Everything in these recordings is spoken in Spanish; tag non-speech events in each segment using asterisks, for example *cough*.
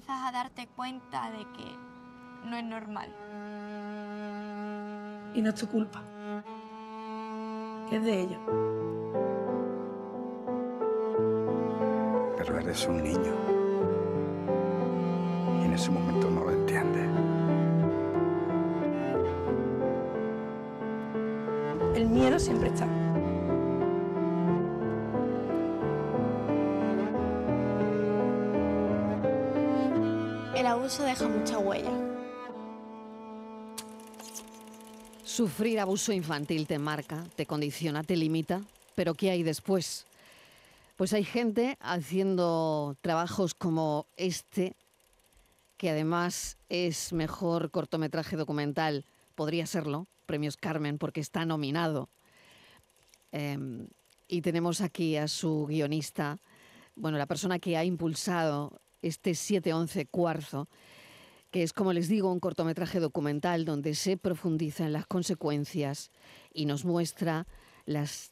Empiezas a darte cuenta de que no es normal. Y no es tu culpa. Es de ellos. Pero eres un niño. Y en ese momento no lo entiendes. El miedo siempre está. Abuso deja mucha huella. Sufrir abuso infantil te marca, te condiciona, te limita, pero ¿qué hay después? Pues hay gente haciendo trabajos como este, que además es mejor cortometraje documental, podría serlo, premios Carmen, porque está nominado. Em, y tenemos aquí a su guionista, bueno, la persona que ha impulsado este 711 Cuarzo, que es, como les digo, un cortometraje documental donde se profundiza en las consecuencias y nos muestra las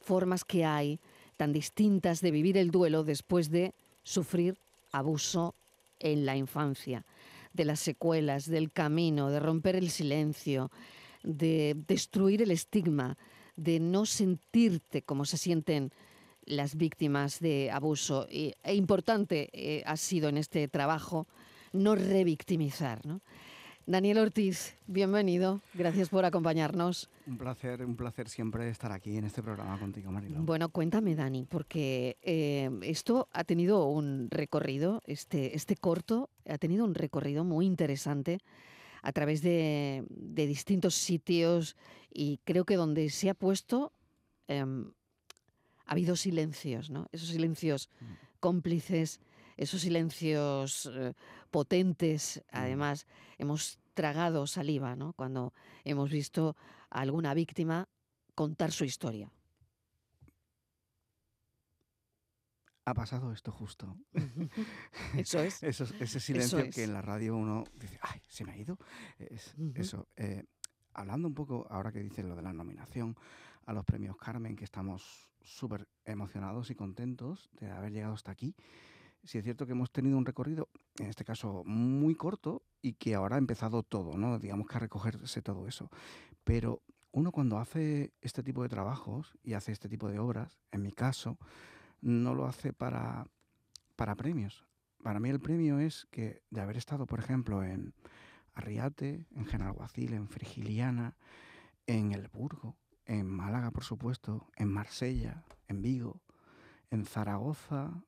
formas que hay tan distintas de vivir el duelo después de sufrir abuso en la infancia, de las secuelas, del camino, de romper el silencio, de destruir el estigma, de no sentirte como se sienten las víctimas de abuso. E importante eh, ha sido en este trabajo no revictimizar. ¿no? Daniel Ortiz, bienvenido. Gracias por acompañarnos. Un placer, un placer siempre estar aquí en este programa contigo, Mariló. Bueno, cuéntame, Dani, porque eh, esto ha tenido un recorrido, este, este corto ha tenido un recorrido muy interesante a través de, de distintos sitios y creo que donde se ha puesto em, ha habido silencios, ¿no? Esos silencios cómplices, esos silencios eh, potentes. Además, hemos tragado saliva, ¿no? Cuando hemos visto a alguna víctima contar su historia. Ha pasado esto justo. *laughs* Eso es. Eso- ese silencio es. que en la radio uno dice, ay, se me ha ido. Es-. Eso. eh, hablando un poco, ahora que dices lo de la nominación a los premios Carmen, que estamos súper emocionados y contentos de haber llegado hasta aquí. Sí es cierto que hemos tenido un recorrido, en este caso muy corto, y que ahora ha empezado todo, ¿no? Digamos que a recogerse todo eso. Pero uno cuando hace este tipo de trabajos y hace este tipo de obras, en mi caso, no lo hace para, para premios. Para mí el premio es que de haber estado, por ejemplo, en Arriate, en Genalguacil, en Frigiliana, en El Burgo, en Málaga, por supuesto, en Marsella, en Vigo, en Zaragoza,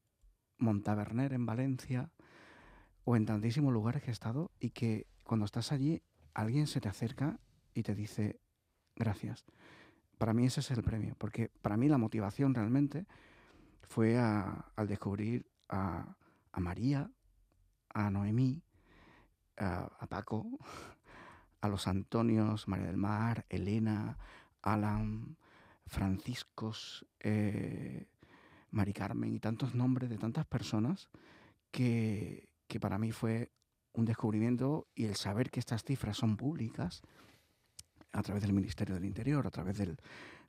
Montaverner, en Valencia, o en tantísimos lugares que he estado y que cuando estás allí alguien se te acerca y te dice gracias. Para mí ese es el premio, porque para mí la motivación realmente fue a- al descubrir a, a María, a Noemí, a, a Paco, *laughs* a los Antonios, María del Mar, Elena, Alan, Franciscos, eh, Mari Carmen y tantos nombres de tantas personas que, que para mí fue un descubrimiento y el saber que estas cifras son públicas a través del Ministerio del Interior, a través del-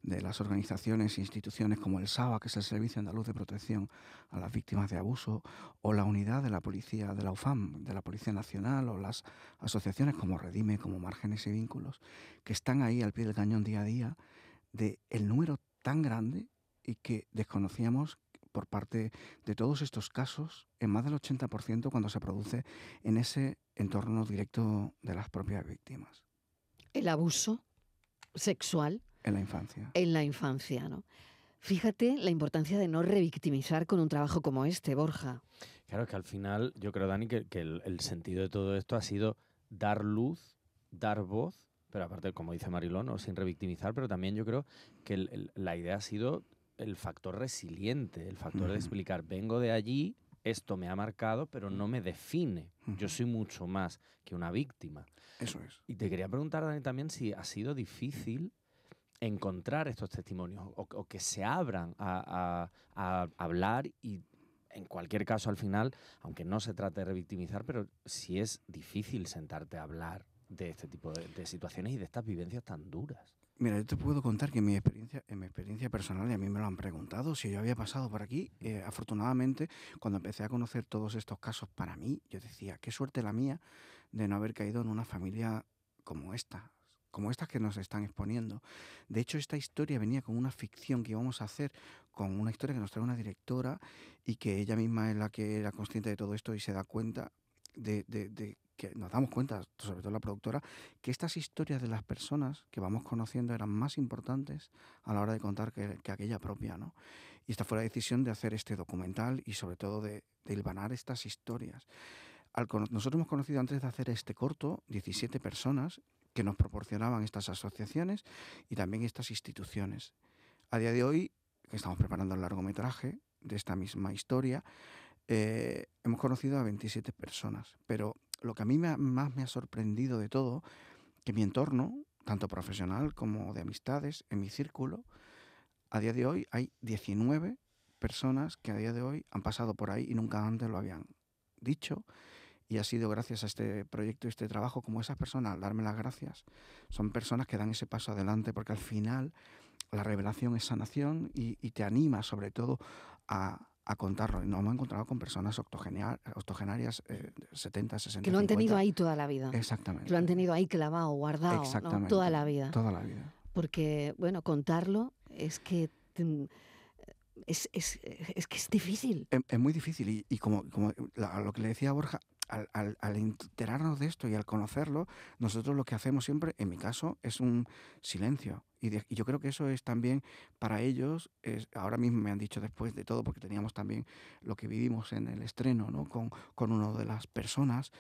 de las organizaciones e instituciones como el SABA, que es el Servicio Andaluz de Protección a las Víctimas de Abuso, o la unidad de la Policía, de la UFAM, de la Policía Nacional, o las asociaciones como Redime, como Márgenes y Vínculos, que están ahí al pie del cañón día a día, de el número tan grande y que desconocíamos por parte de todos estos casos, en más del 80% cuando se produce en ese entorno directo de las propias víctimas, El abuso sexual en la infancia. en la infancia, ¿no? Fíjate la importancia de no revictimizar con un trabajo como este, Borja. Claro, es que al final yo creo, Dani, que, que el, el sentido de todo esto ha sido dar luz, dar voz, pero aparte, como dice Marilón, ¿no? sin revictimizar, pero también yo creo que el- el- la idea ha sido el factor resiliente, el factor de explicar, vengo de allí, esto me ha marcado, pero no me define. Yo soy mucho más que una víctima. Eso es. Y te quería preguntar, Dani, también si ha sido difícil encontrar estos testimonios o, que se abran a, hablar y en cualquier caso al final, aunque no se trate de revictimizar, pero si es difícil sentarte a hablar de este tipo de, de situaciones y de estas vivencias tan duras. Mira, yo te puedo contar que en mi experiencia, en mi experiencia personal, y a mí me lo han preguntado, si yo había pasado por aquí, eh, afortunadamente, cuando empecé a conocer todos estos casos para mí, yo decía, qué suerte la mía de no haber caído en una familia como esta, como estas que nos están exponiendo. De hecho, esta historia venía con una ficción que íbamos a hacer, con una historia que nos trae una directora y que ella misma es la que era consciente de todo esto y se da cuenta de, de- de que nos damos cuenta, sobre todo la productora, que estas historias de las personas que vamos conociendo eran más importantes a la hora de contar que, que aquella propia, ¿no? Y esta fue la decisión de hacer este documental y sobre todo de, de hilvanar estas historias. Al nosotros hemos conocido antes de hacer este corto 17 personas que nos proporcionaban estas asociaciones y también estas instituciones. A día de hoy, que estamos preparando el largometraje de esta misma historia, eh, hemos conocido a 27 personas, pero lo que a mí más me ha sorprendido de todo, que mi entorno, tanto profesional como de amistades, en mi círculo, a día de hoy hay 19 personas que a día de hoy han pasado por ahí y nunca antes lo habían dicho. Y ha sido gracias a este proyecto y este trabajo, como esas personas, al darme las gracias, son personas que dan ese paso adelante, porque al final la revelación es sanación y, y te anima sobre todo a, a contarlo. Nos hemos encontrado con personas octogenarias, eh, 70, 60, Que lo han tenido 50. ahí toda la vida. Exactamente. Que lo han tenido ahí clavado, guardado, toda la vida. Toda la vida. Porque, bueno, contarlo es que mm, es, es- es que es difícil. Es, es muy difícil y, y como, como la- lo que le decía a Borja, al, enterarnos de esto y al conocerlo, nosotros lo que hacemos siempre, en mi caso, es un silencio. Y yo creo que eso es también para ellos, es, ahora mismo me han dicho después de todo, porque teníamos también lo que vivimos en el estreno ¿no? con, con una de las personas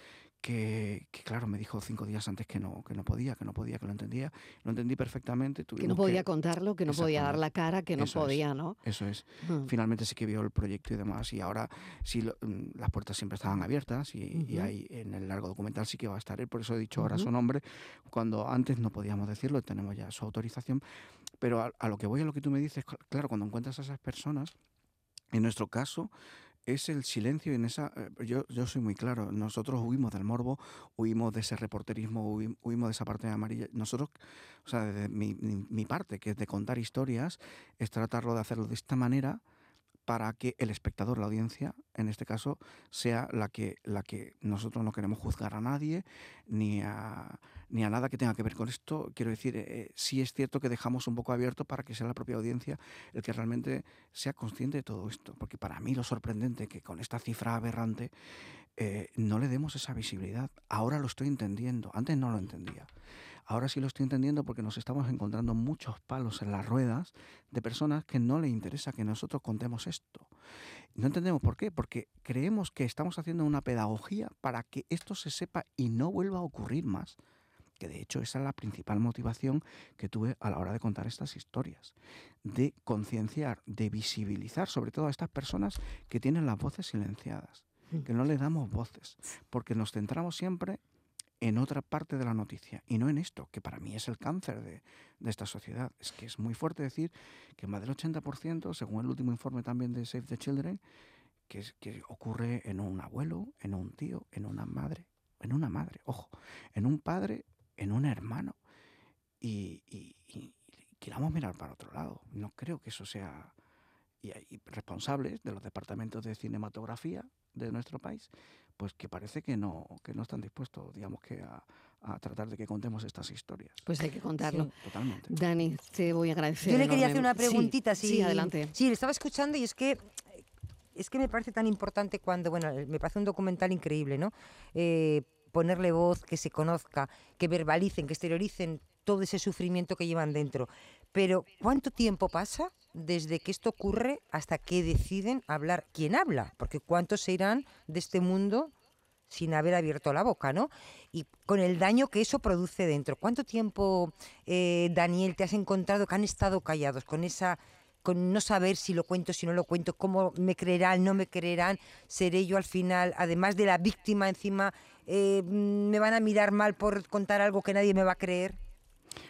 que, que, claro, me dijo cinco días antes que no, que no podía, que no podía, que lo entendía. Lo entendí perfectamente. Que no podía contarlo, que no podía dar la cara, que no Eso es. podía, ¿no? Eso es. Mm. Finalmente sí que vio el proyecto y demás. Y ahora sí, lo- mm, las puertas siempre estaban abiertas y, y Ujú. ahí en el largo documental sí que va a estar él. Por eso he dicho ahora su nombre, cuando antes no podíamos decirlo, tenemos ya su autorización. Pero a, a lo que voy, a lo que tú me dices, cl- claro, cuando encuentras a esas personas, en nuestro caso es el silencio en esa eh, yo, yo soy muy claro nosotros huimos del morbo huimos de ese reporterismo huim- huimos de esa parte amarilla. Nosotros o sea desde mi- mi parte que es de contar historias es tratarlo de hacerlo de esta manera para que el espectador, la audiencia, en este caso, sea la que, la que nosotros no queremos juzgar a nadie, ni a, ni a nada que tenga que ver con esto. Quiero decir, eh, sí es cierto que dejamos un poco abierto para que sea la propia audiencia el que realmente sea consciente de todo esto. Porque para mí lo sorprendente que con esta cifra aberrante eh, no le demos esa visibilidad. Ahora lo estoy entendiendo, antes no lo entendía. Ahora sí lo estoy entendiendo porque nos estamos encontrando muchos palos en las ruedas de personas que no le interesa que nosotros contemos esto. No entendemos por qué, porque creemos que estamos haciendo una pedagogía para que esto se sepa y no vuelva a ocurrir más. Que de hecho esa es la principal motivación que tuve a la hora de contar estas historias. De concienciar, de visibilizar sobre todo a estas personas que tienen las voces silenciadas, que no les damos voces, porque nos centramos siempre en otra parte de la noticia y no en esto, que para mí es el cáncer de, de esta sociedad. Es que es muy fuerte decir que más del 80%, según el último informe también de Save the Children, que, ocurre en un abuelo, en un tío, en una madre, en una madre, ojo, en un padre, en un hermano. Y, y, y queramos mirar para otro lado. No creo que eso sea... Y hay responsables de los departamentos de cinematografía de nuestro país, pues que parece que no, que no están dispuestos, digamos que a, a tratar de que contemos estas historias. Pues hay que contarlo. Sí, totalmente. Dani, te voy a agradecer. Yo le quería hacer una enormemente. Sí, preguntita. Sí, si- adelante. Sí, le estaba escuchando y es que es que me parece tan importante cuando, bueno, me parece un documental increíble, ¿no? Eh, ponerle voz, que se conozca, que verbalicen, que exterioricen todo ese sufrimiento que llevan dentro. Pero ¿cuánto tiempo pasa desde que esto ocurre hasta que deciden hablar? ¿Quién habla? Porque ¿cuántos se irán de este mundo sin haber abierto la boca, ¿no? Y con el daño que eso produce dentro. ¿Cuánto tiempo, eh, Daniel, te has encontrado que han estado callados con esa con no saber si lo cuento, si no lo cuento, cómo me creerán, no me creerán, seré yo al final, además de la víctima encima, eh, me van a mirar mal por contar algo que nadie me va a creer.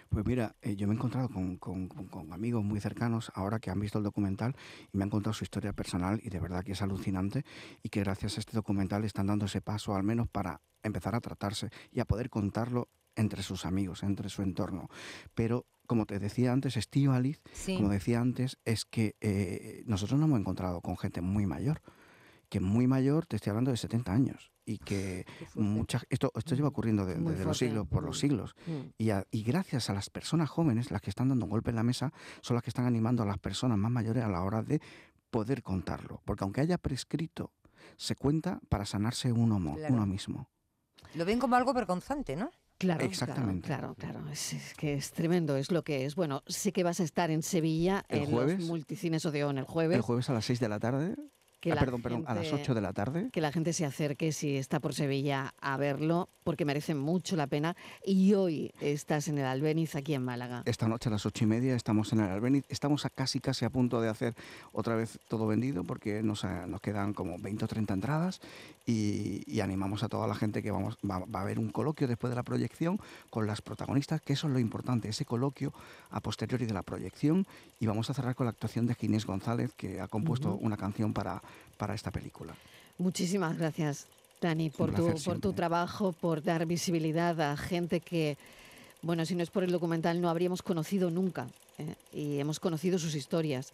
Pues mira, eh, yo me he encontrado con, con- con- con amigos muy cercanos ahora que han visto el documental y me han contado su historia personal y de verdad que es alucinante y que gracias a este documental están dando ese paso al menos para empezar a tratarse y a poder contarlo entre sus amigos, entre su entorno. Pero como te decía antes, Estíbaliz, Sí. como decía antes, es que eh, nosotros nos hemos encontrado con gente muy mayor, que muy mayor, te estoy hablando de 70 años, y que Qué fuerte. mucha, esto, esto lleva ocurriendo de- desde los fuerte. siglos, por los Mm. siglos. Mm. Y, a- y gracias a las personas jóvenes, las que están dando un golpe en la mesa, son las que están animando a las personas más mayores a la hora de poder contarlo. Porque aunque haya prescrito, se cuenta para sanarse uno, Claro. uno mismo. Lo ven como algo vergonzante, ¿no? Claro, Exactamente. Claro, claro, claro. Es, es que es tremendo, es lo que es. Bueno, sé que vas a estar en Sevilla ¿El en jueves? los multicines Odeón el jueves. El jueves a las 6 de la tarde, que ah, la perdón, perdón, a las gente- 8 de la tarde. que la gente se acerque si está por Sevilla a verlo, porque merece mucho la pena. Y hoy estás en el Albéniz, aquí en Málaga. Esta noche a las ocho y media estamos en el Albéniz. Estamos a casi, casi a punto de hacer otra vez todo vendido porque nos, eh, nos quedan como 20 o 30 entradas y, y animamos a toda la gente que vamos, va, va a haber un coloquio después de la proyección con las protagonistas, que eso es lo importante, ese coloquio a posteriori de la proyección y vamos a cerrar con la actuación de Ginés González que ha compuesto una canción para, para esta película. Muchísimas gracias, Dani, por, tu, por tu trabajo, por dar visibilidad a gente que, bueno, si no es por el documental, no habríamos conocido nunca. ¿eh? Y hemos conocido sus historias.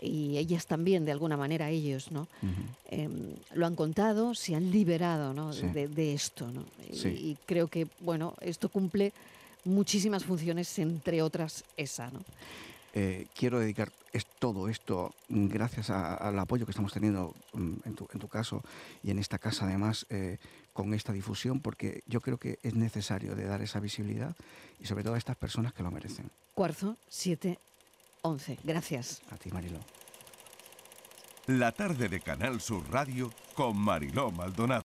Y ellas también, de alguna manera, ellos, ¿no? Em, lo han contado, se han liberado ¿no? Sí. de, de esto. ¿no? Y, Sí. y creo que bueno, esto cumple muchísimas funciones, entre otras esa. ¿no? Eh, quiero dedicar es, todo esto mm, gracias a- al apoyo que estamos teniendo mm, en, tu, en tu caso y en esta casa además eh, con esta difusión porque yo creo que es necesario de dar esa visibilidad y sobre todo a estas personas que lo merecen. Cuarzo 7, 11. Gracias. A ti Marilo. La tarde de Canal Sur Radio con Mariló Maldonado.